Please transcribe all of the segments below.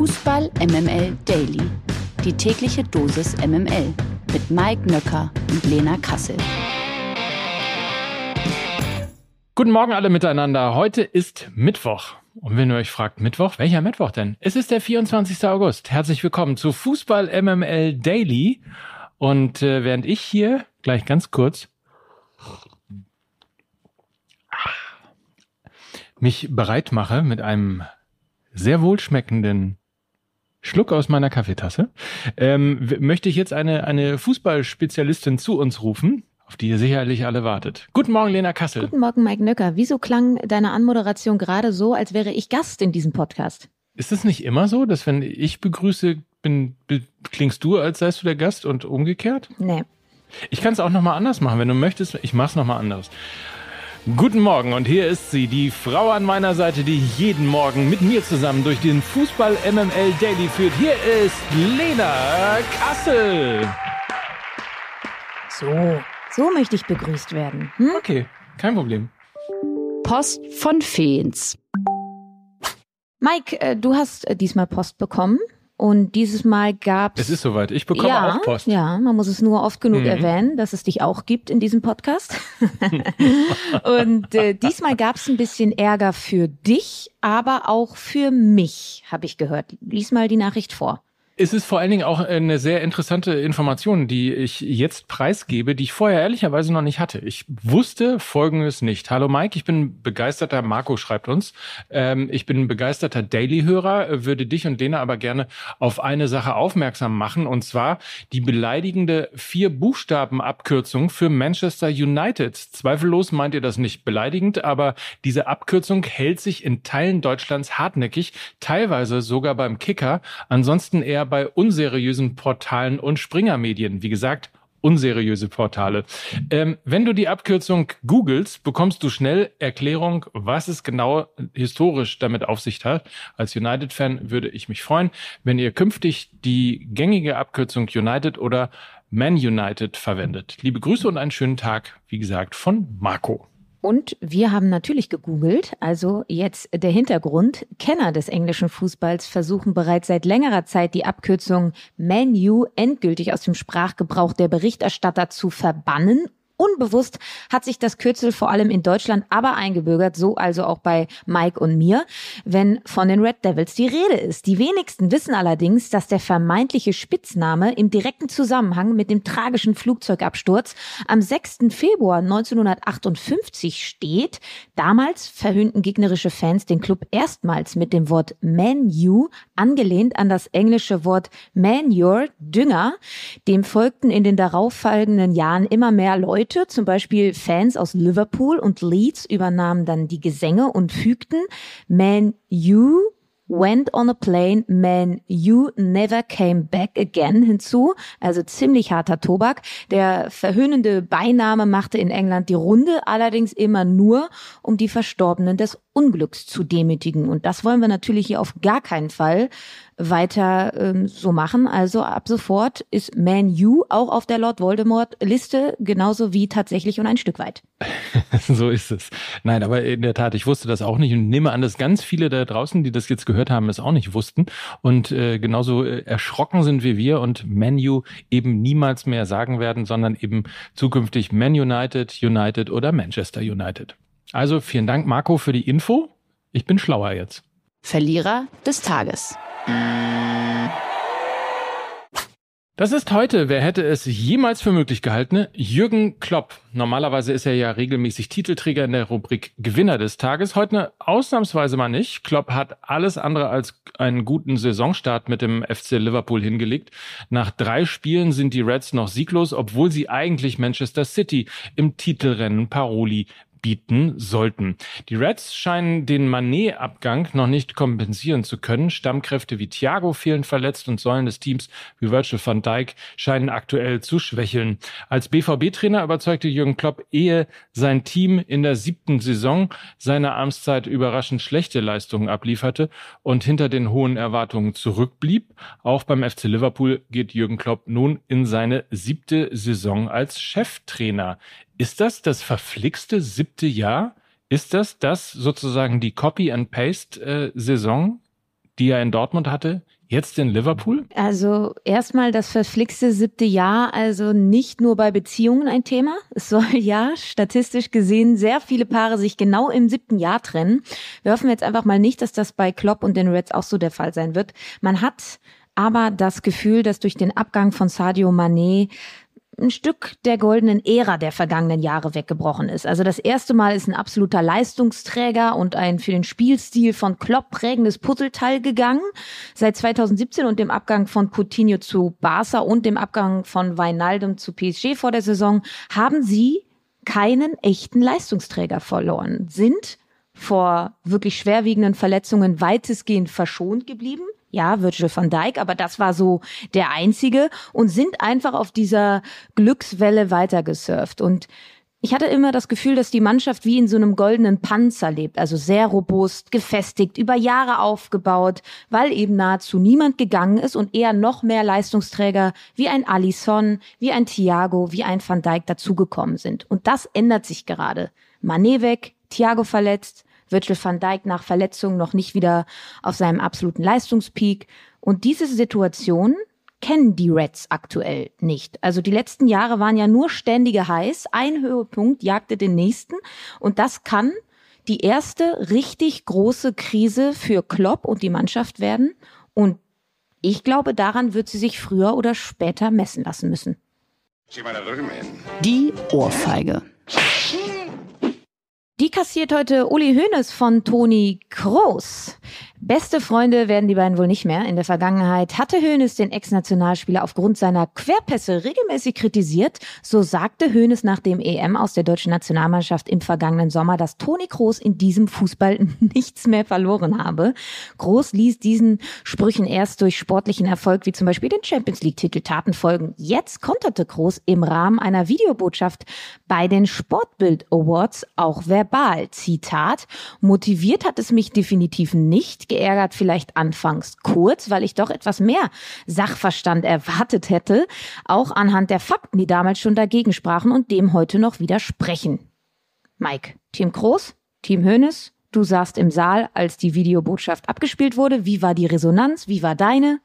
Fußball MML Daily. Die tägliche Dosis MML mit Mike Nöcker und Lena Kassel. Guten Morgen alle miteinander. Heute ist Mittwoch. Und wenn ihr euch fragt, Mittwoch? Welcher Mittwoch denn? Es ist der 24. August. Herzlich willkommen zu Fußball MML Daily. Und äh, während ich hier gleich ganz kurz mich bereit mache mit einem sehr wohlschmeckenden Schluck aus meiner Kaffeetasse, ähm, möchte ich jetzt eine, eine Fußballspezialistin zu uns rufen, auf die ihr sicherlich alle wartet. Guten Morgen, Lena Kassel. Guten Morgen, Mike Nöcker. Wieso klang deine Anmoderation gerade so, als wäre ich Gast in diesem Podcast? Ist es nicht immer so, dass wenn ich begrüße, bin, klingst du, als seist du der Gast und umgekehrt? Nee. Ich kann es auch nochmal anders machen, wenn du möchtest. Ich mach's nochmal anders. Guten Morgen und hier ist sie, die Frau an meiner Seite, die jeden Morgen mit mir zusammen durch den Fußball MML Daily führt. Hier ist Lena Kassel. So, so möchte ich begrüßt werden. Hm? Okay, kein Problem. Post von Feens. Mike, äh, du hast äh, diesmal Post bekommen. Und dieses Mal gab es. ist soweit. Ich bekomme ja, auch Post. Ja, man muss es nur oft genug mhm. erwähnen, dass es dich auch gibt in diesem Podcast. und äh, diesmal gab es ein bisschen Ärger für dich, aber auch für mich, habe ich gehört. Lies mal die Nachricht vor. Es ist vor allen Dingen auch eine sehr interessante Information, die ich jetzt preisgebe, die ich vorher ehrlicherweise noch nicht hatte. Ich wusste Folgendes nicht. Hallo Mike, ich bin begeisterter, Marco schreibt uns, ähm, ich bin begeisterter Daily-Hörer, würde dich und Lena aber gerne auf eine Sache aufmerksam machen, und zwar die beleidigende Vier-Buchstaben-Abkürzung für Manchester United. Zweifellos meint ihr das nicht beleidigend, aber diese Abkürzung hält sich in Teilen Deutschlands hartnäckig, teilweise sogar beim Kicker, ansonsten eher bei unseriösen Portalen und Springermedien. Wie gesagt, unseriöse Portale. Ähm, wenn du die Abkürzung googelst, bekommst du schnell Erklärung, was es genau historisch damit auf sich hat. Als United-Fan würde ich mich freuen, wenn ihr künftig die gängige Abkürzung United oder Man United verwendet. Liebe Grüße und einen schönen Tag, wie gesagt, von Marco. Und wir haben natürlich gegoogelt, also jetzt der Hintergrund. Kenner des englischen Fußballs versuchen bereits seit längerer Zeit die Abkürzung Menu endgültig aus dem Sprachgebrauch der Berichterstatter zu verbannen Unbewusst hat sich das Kürzel vor allem in Deutschland aber eingebürgert, so also auch bei Mike und mir, wenn von den Red Devils die Rede ist. Die wenigsten wissen allerdings, dass der vermeintliche Spitzname im direkten Zusammenhang mit dem tragischen Flugzeugabsturz am 6. Februar 1958 steht. Damals verhöhnten gegnerische Fans den Club erstmals mit dem Wort Menu, angelehnt an das englische Wort Manure, Dünger. Dem folgten in den darauffolgenden Jahren immer mehr Leute, Leute, zum Beispiel Fans aus Liverpool und Leeds, übernahmen dann die Gesänge und fügten Man You Went on a Plane, Man You Never Came Back Again hinzu. Also ziemlich harter Tobak. Der verhöhnende Beiname machte in England die Runde, allerdings immer nur, um die Verstorbenen des Unglücks zu demütigen. Und das wollen wir natürlich hier auf gar keinen Fall weiter ähm, so machen. Also ab sofort ist Man U auch auf der Lord Voldemort Liste, genauso wie tatsächlich und ein Stück weit. so ist es. Nein, aber in der Tat, ich wusste das auch nicht und nehme an, dass ganz viele da draußen, die das jetzt gehört haben, es auch nicht wussten und äh, genauso äh, erschrocken sind wie wir und Menu eben niemals mehr sagen werden, sondern eben zukünftig Man United, United oder Manchester United. Also vielen Dank, Marco, für die Info. Ich bin schlauer jetzt. Verlierer des Tages. Das ist heute, wer hätte es jemals für möglich gehalten, Jürgen Klopp. Normalerweise ist er ja regelmäßig Titelträger in der Rubrik Gewinner des Tages. Heute ausnahmsweise mal nicht. Klopp hat alles andere als einen guten Saisonstart mit dem FC Liverpool hingelegt. Nach drei Spielen sind die Reds noch sieglos, obwohl sie eigentlich Manchester City im Titelrennen Paroli bieten sollten. Die Reds scheinen den Manet-Abgang noch nicht kompensieren zu können. Stammkräfte wie Thiago fehlen verletzt und Säulen des Teams wie Virgil van Dijk scheinen aktuell zu schwächeln. Als BVB-Trainer überzeugte Jürgen Klopp, ehe sein Team in der siebten Saison seiner Amtszeit überraschend schlechte Leistungen ablieferte und hinter den hohen Erwartungen zurückblieb. Auch beim FC Liverpool geht Jürgen Klopp nun in seine siebte Saison als Cheftrainer. Ist das das verflixte siebte Jahr? Ist das das sozusagen die Copy-and-Paste-Saison, die er in Dortmund hatte, jetzt in Liverpool? Also erstmal das verflixte siebte Jahr, also nicht nur bei Beziehungen ein Thema. Es soll ja statistisch gesehen sehr viele Paare sich genau im siebten Jahr trennen. Wir hoffen jetzt einfach mal nicht, dass das bei Klopp und den Reds auch so der Fall sein wird. Man hat aber das Gefühl, dass durch den Abgang von Sadio Mané ein Stück der goldenen Ära der vergangenen Jahre weggebrochen ist. Also das erste Mal ist ein absoluter Leistungsträger und ein für den Spielstil von Klopp prägendes Puzzleteil gegangen. Seit 2017 und dem Abgang von Coutinho zu Barca und dem Abgang von Weinaldum zu PSG vor der Saison haben sie keinen echten Leistungsträger verloren, sind vor wirklich schwerwiegenden Verletzungen weitestgehend verschont geblieben ja, Virgil van Dijk, aber das war so der einzige und sind einfach auf dieser Glückswelle weitergesurft und ich hatte immer das Gefühl, dass die Mannschaft wie in so einem goldenen Panzer lebt, also sehr robust, gefestigt, über Jahre aufgebaut, weil eben nahezu niemand gegangen ist und eher noch mehr Leistungsträger wie ein Alisson, wie ein Thiago, wie ein Van Dijk dazugekommen sind. Und das ändert sich gerade. Mané weg, Thiago verletzt, Virgil van Dijk nach Verletzung noch nicht wieder auf seinem absoluten Leistungspeak. Und diese Situation kennen die Reds aktuell nicht. Also die letzten Jahre waren ja nur ständige Heiß. Ein Höhepunkt jagte den nächsten. Und das kann die erste richtig große Krise für Klopp und die Mannschaft werden. Und ich glaube, daran wird sie sich früher oder später messen lassen müssen. Die Ohrfeige. Die kassiert heute Uli Hoeneß von Toni Kroos. Beste Freunde werden die beiden wohl nicht mehr. In der Vergangenheit hatte Hoeneß den Ex-Nationalspieler aufgrund seiner Querpässe regelmäßig kritisiert. So sagte Hoeneß nach dem EM aus der deutschen Nationalmannschaft im vergangenen Sommer, dass Toni Kroos in diesem Fußball nichts mehr verloren habe. Kroos ließ diesen Sprüchen erst durch sportlichen Erfolg wie zum Beispiel den Champions League-Titel Taten folgen. Jetzt konterte Kroos im Rahmen einer Videobotschaft bei den Sportbild Awards auch verbal. Zitat, motiviert hat es mich definitiv nicht geärgert vielleicht anfangs kurz, weil ich doch etwas mehr Sachverstand erwartet hätte, auch anhand der Fakten, die damals schon dagegen sprachen und dem heute noch widersprechen. Mike, Team Groß, Team Hönes, du saßt im Saal, als die Videobotschaft abgespielt wurde. Wie war die Resonanz? Wie war deine?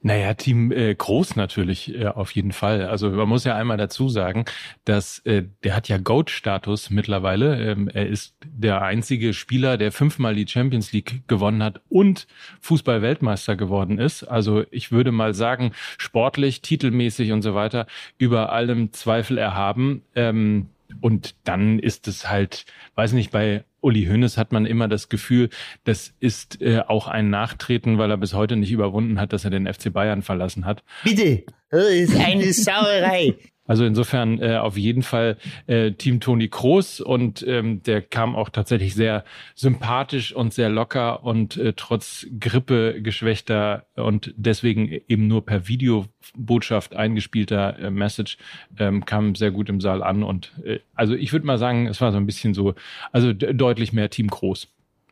Naja, Team äh, Groß natürlich äh, auf jeden Fall. Also man muss ja einmal dazu sagen, dass äh, der hat ja Goat-Status mittlerweile. Ähm, er ist der einzige Spieler, der fünfmal die Champions League gewonnen hat und Fußball-Weltmeister geworden ist. Also ich würde mal sagen, sportlich, titelmäßig und so weiter über allem Zweifel erhaben. Ähm, und dann ist es halt, weiß nicht, bei Uli Hoeneß hat man immer das Gefühl, das ist äh, auch ein Nachtreten, weil er bis heute nicht überwunden hat, dass er den FC Bayern verlassen hat. Bitte, das ist eine Sauerei. Also insofern äh, auf jeden Fall äh, Team Toni Kroos und ähm, der kam auch tatsächlich sehr sympathisch und sehr locker und äh, trotz Grippe geschwächter und deswegen eben nur per Videobotschaft eingespielter äh, Message ähm, kam sehr gut im Saal an und äh, also ich würde mal sagen, es war so ein bisschen so, also deutlich mehr Team Kroos.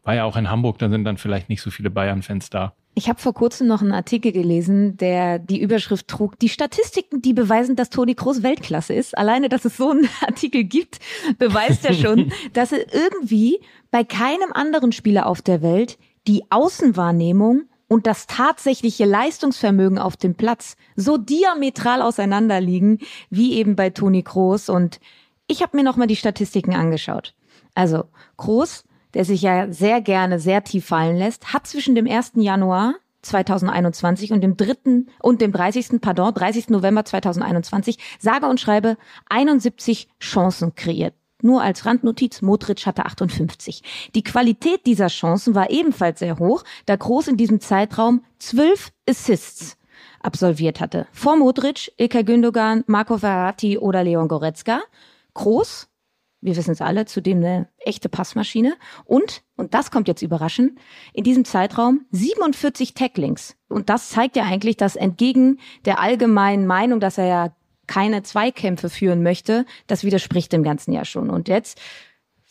War ja auch in Hamburg, da sind dann vielleicht nicht so viele Bayern-Fans da. Ich habe vor kurzem noch einen Artikel gelesen, der die Überschrift trug, die Statistiken, die beweisen, dass Toni Kroos Weltklasse ist. Alleine, dass es so einen Artikel gibt, beweist ja schon, dass er irgendwie bei keinem anderen Spieler auf der Welt die Außenwahrnehmung und das tatsächliche Leistungsvermögen auf dem Platz so diametral auseinanderliegen wie eben bei Toni Kroos. Und ich habe mir nochmal die Statistiken angeschaut. Also Kroos der sich ja sehr gerne sehr tief fallen lässt, hat zwischen dem 1. Januar 2021 und dem 3. und dem 30. pardon, 30. November 2021 sage und schreibe 71 Chancen kreiert. Nur als Randnotiz, Modric hatte 58. Die Qualität dieser Chancen war ebenfalls sehr hoch, da Groß in diesem Zeitraum 12 Assists absolviert hatte. Vor Modric, Ilkay Gündogan, Marco Verratti oder Leon Goretzka. Groß wir wissen es alle, zudem eine echte Passmaschine. Und, und das kommt jetzt überraschend, in diesem Zeitraum 47 Tacklings. Und das zeigt ja eigentlich, dass entgegen der allgemeinen Meinung, dass er ja keine Zweikämpfe führen möchte, das widerspricht dem ganzen Jahr schon. Und jetzt,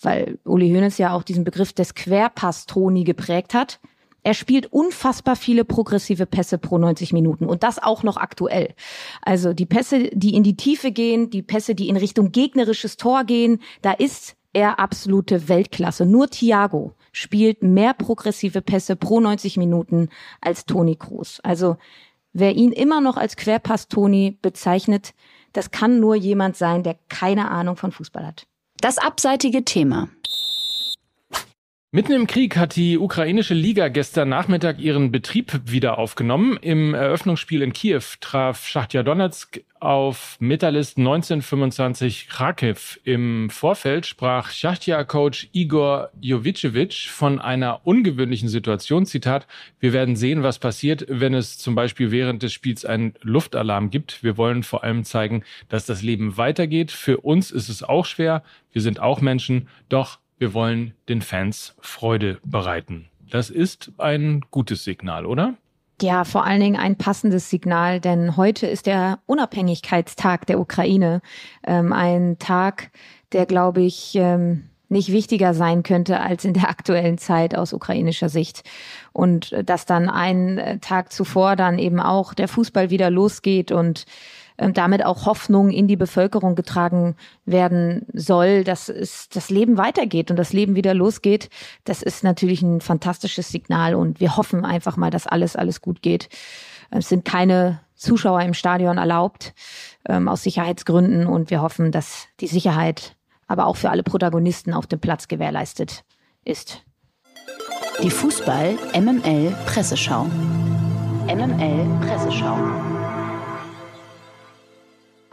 weil Uli Hoeneß ja auch diesen Begriff des Querpass-Toni geprägt hat, er spielt unfassbar viele progressive Pässe pro 90 Minuten und das auch noch aktuell. Also die Pässe, die in die Tiefe gehen, die Pässe, die in Richtung gegnerisches Tor gehen, da ist er absolute Weltklasse. Nur Thiago spielt mehr progressive Pässe pro 90 Minuten als Toni Kroos. Also wer ihn immer noch als Querpass Toni bezeichnet, das kann nur jemand sein, der keine Ahnung von Fußball hat. Das abseitige Thema. Mitten im Krieg hat die ukrainische Liga gestern Nachmittag ihren Betrieb wieder aufgenommen. Im Eröffnungsspiel in Kiew traf Schachtja Donetsk auf Metalist 1925 Kharkiv. Im Vorfeld sprach Schachtja-Coach Igor Jovicevic von einer ungewöhnlichen Situation. Zitat, wir werden sehen, was passiert, wenn es zum Beispiel während des Spiels einen Luftalarm gibt. Wir wollen vor allem zeigen, dass das Leben weitergeht. Für uns ist es auch schwer. Wir sind auch Menschen. Doch wir wollen den Fans Freude bereiten. Das ist ein gutes Signal, oder? Ja, vor allen Dingen ein passendes Signal, denn heute ist der Unabhängigkeitstag der Ukraine. Ähm, ein Tag, der, glaube ich, ähm, nicht wichtiger sein könnte als in der aktuellen Zeit aus ukrainischer Sicht. Und dass dann einen Tag zuvor dann eben auch der Fußball wieder losgeht und damit auch Hoffnung in die Bevölkerung getragen werden soll, dass es das Leben weitergeht und das Leben wieder losgeht. Das ist natürlich ein fantastisches Signal und wir hoffen einfach mal, dass alles, alles gut geht. Es sind keine Zuschauer im Stadion erlaubt, ähm, aus Sicherheitsgründen und wir hoffen, dass die Sicherheit aber auch für alle Protagonisten auf dem Platz gewährleistet ist. Die Fußball MML Presseschau. MML Presseschau.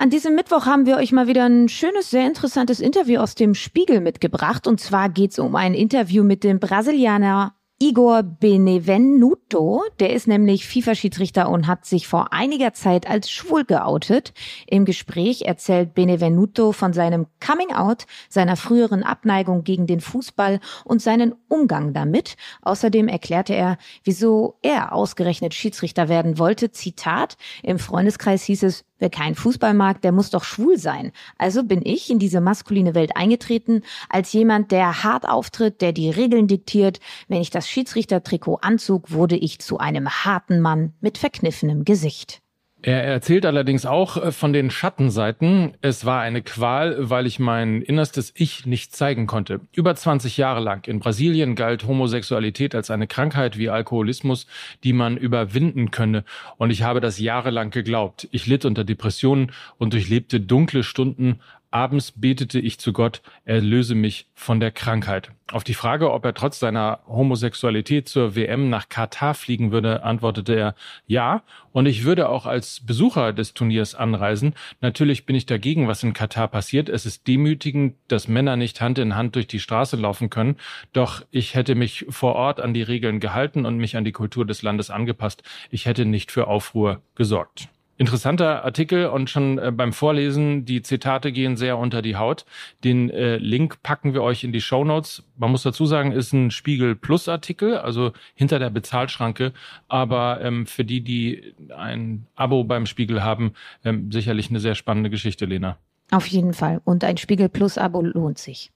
An diesem Mittwoch haben wir euch mal wieder ein schönes, sehr interessantes Interview aus dem Spiegel mitgebracht. Und zwar geht es um ein Interview mit dem Brasilianer Igor Benevenuto, der ist nämlich FIFA-Schiedsrichter und hat sich vor einiger Zeit als schwul geoutet. Im Gespräch erzählt Benevenuto von seinem Coming-out, seiner früheren Abneigung gegen den Fußball und seinen Umgang damit. Außerdem erklärte er, wieso er ausgerechnet Schiedsrichter werden wollte. Zitat, im Freundeskreis hieß es, Wer keinen Fußball mag, der muss doch schwul sein. Also bin ich in diese maskuline Welt eingetreten als jemand, der hart auftritt, der die Regeln diktiert. Wenn ich das Schiedsrichtertrikot anzog, wurde ich zu einem harten Mann mit verkniffenem Gesicht. Er erzählt allerdings auch äh, von den Schattenseiten. Es war eine Qual, weil ich mein innerstes Ich nicht zeigen konnte. Über 20 Jahre lang in Brasilien galt Homosexualität als eine Krankheit wie Alkoholismus, die man überwinden könne. Und ich habe das jahrelang geglaubt. Ich litt unter Depressionen und durchlebte dunkle Stunden, Abends betete ich zu Gott, er löse mich von der Krankheit. Auf die Frage, ob er trotz seiner Homosexualität zur WM nach Katar fliegen würde, antwortete er ja. Und ich würde auch als Besucher des Turniers anreisen. Natürlich bin ich dagegen, was in Katar passiert. Es ist demütigend, dass Männer nicht Hand in Hand durch die Straße laufen können. Doch ich hätte mich vor Ort an die Regeln gehalten und mich an die Kultur des Landes angepasst. Ich hätte nicht für Aufruhr gesorgt. Interessanter Artikel und schon äh, beim Vorlesen, die Zitate gehen sehr unter die Haut. Den äh, Link packen wir euch in die Show Notes. Man muss dazu sagen, ist ein Spiegel Plus Artikel, also hinter der Bezahlschranke. Aber ähm, für die, die ein Abo beim Spiegel haben, ähm, sicherlich eine sehr spannende Geschichte, Lena. Auf jeden Fall. Und ein Spiegel Plus Abo lohnt sich.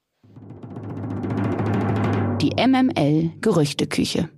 Die MML Gerüchteküche.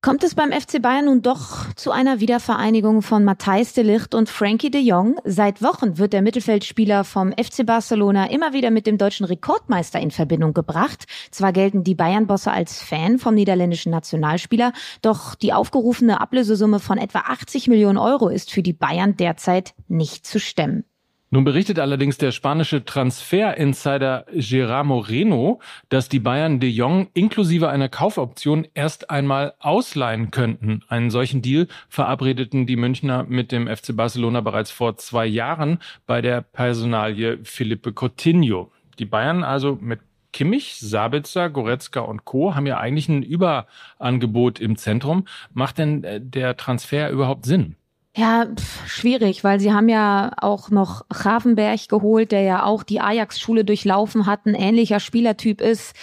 Kommt es beim FC Bayern nun doch zu einer Wiedervereinigung von Matthijs de Ligt und Frankie de Jong? Seit Wochen wird der Mittelfeldspieler vom FC Barcelona immer wieder mit dem deutschen Rekordmeister in Verbindung gebracht. Zwar gelten die Bayern-Bosse als Fan vom niederländischen Nationalspieler, doch die aufgerufene Ablösesumme von etwa 80 Millionen Euro ist für die Bayern derzeit nicht zu stemmen. Nun berichtet allerdings der spanische Transfer-Insider Gerard Moreno, dass die Bayern de Jong inklusive einer Kaufoption erst einmal ausleihen könnten. Einen solchen Deal verabredeten die Münchner mit dem FC Barcelona bereits vor zwei Jahren bei der Personalie Felipe Coutinho. Die Bayern also mit Kimmich, Sabitzer, Goretzka und Co. haben ja eigentlich ein Überangebot im Zentrum. Macht denn äh, der Transfer überhaupt Sinn? Ja, pf, schwierig, weil sie haben ja auch noch Grafenberg geholt, der ja auch die Ajax-Schule durchlaufen hat, ein ähnlicher Spielertyp ist.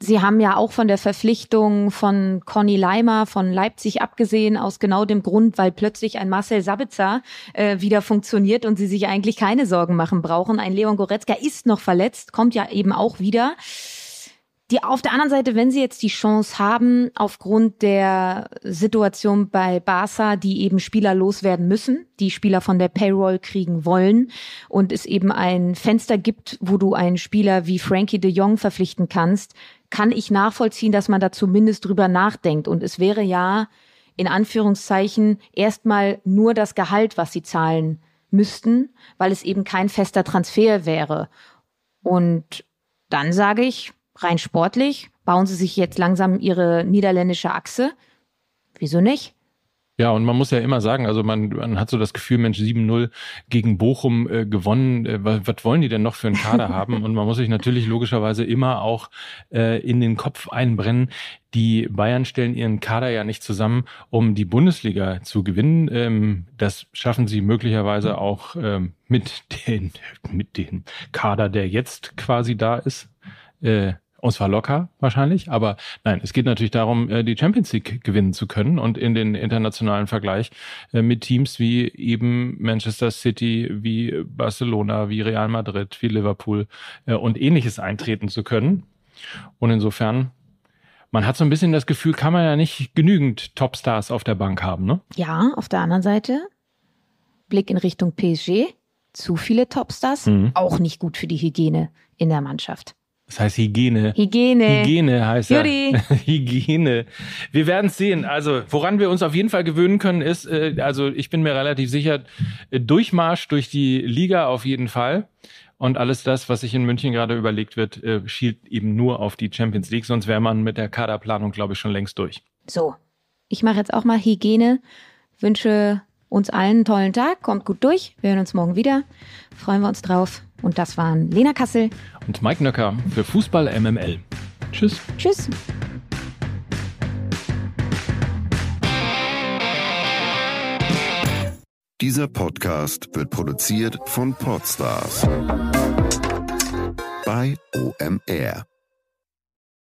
Sie haben ja auch von der Verpflichtung von Conny Leimer von Leipzig abgesehen, aus genau dem Grund, weil plötzlich ein Marcel Sabitzer äh, wieder funktioniert und sie sich eigentlich keine Sorgen machen brauchen. Ein Leon Goretzka ist noch verletzt, kommt ja eben auch wieder. Die auf der anderen Seite, wenn sie jetzt die Chance haben, aufgrund der Situation bei Barca, die eben Spieler loswerden müssen, die Spieler von der Payroll kriegen wollen und es eben ein Fenster gibt, wo du einen Spieler wie Frankie de Jong verpflichten kannst, kann ich nachvollziehen, dass man da zumindest drüber nachdenkt. Und es wäre ja in Anführungszeichen erstmal nur das Gehalt, was sie zahlen müssten, weil es eben kein fester Transfer wäre. Und dann sage ich, rein sportlich, bauen sie sich jetzt langsam ihre niederländische Achse. Wieso nicht? Ja, und man muss ja immer sagen, also man, man hat so das Gefühl, Mensch, 7-0 gegen Bochum äh, gewonnen, äh, was, was wollen die denn noch für einen Kader haben? Und man muss sich natürlich logischerweise immer auch äh, in den Kopf einbrennen. Die Bayern stellen ihren Kader ja nicht zusammen, um die Bundesliga zu gewinnen. Ähm, das schaffen sie möglicherweise auch ähm, mit, den, mit dem Kader, der jetzt quasi da ist. Äh, und zwar locker wahrscheinlich, aber nein, es geht natürlich darum, äh, die Champions League gewinnen zu können und in den internationalen Vergleich äh, mit Teams wie eben Manchester City, wie Barcelona, wie Real Madrid, wie Liverpool äh, und ähnliches eintreten zu können. Und insofern, man hat so ein bisschen das Gefühl, kann man ja nicht genügend Topstars auf der Bank haben, ne? Ja, auf der anderen Seite, Blick in Richtung PSG, zu viele Topstars, mhm. auch nicht gut für die Hygiene in der Mannschaft. Das heißt Hygiene. Hygiene. Hygiene heißt Juri. ja. Hygiene. Wir werden es sehen. Also, woran wir uns auf jeden Fall gewöhnen können, ist, äh, also ich bin mir relativ sicher, äh, Durchmarsch durch die Liga auf jeden Fall. Und alles das, was sich in München gerade überlegt wird, äh, schielt eben nur auf die Champions League. Sonst wäre man mit der Kaderplanung, glaube ich, schon längst durch. So, ich mache jetzt auch mal Hygiene. Wünsche uns allen einen tollen Tag. Kommt gut durch. Wir hören uns morgen wieder. Freuen wir uns drauf. Und das waren Lena Kassel und Mike Nöcker für Fußball MML. Tschüss. Tschüss. Dieser Podcast wird produziert von Podstars bei OMR.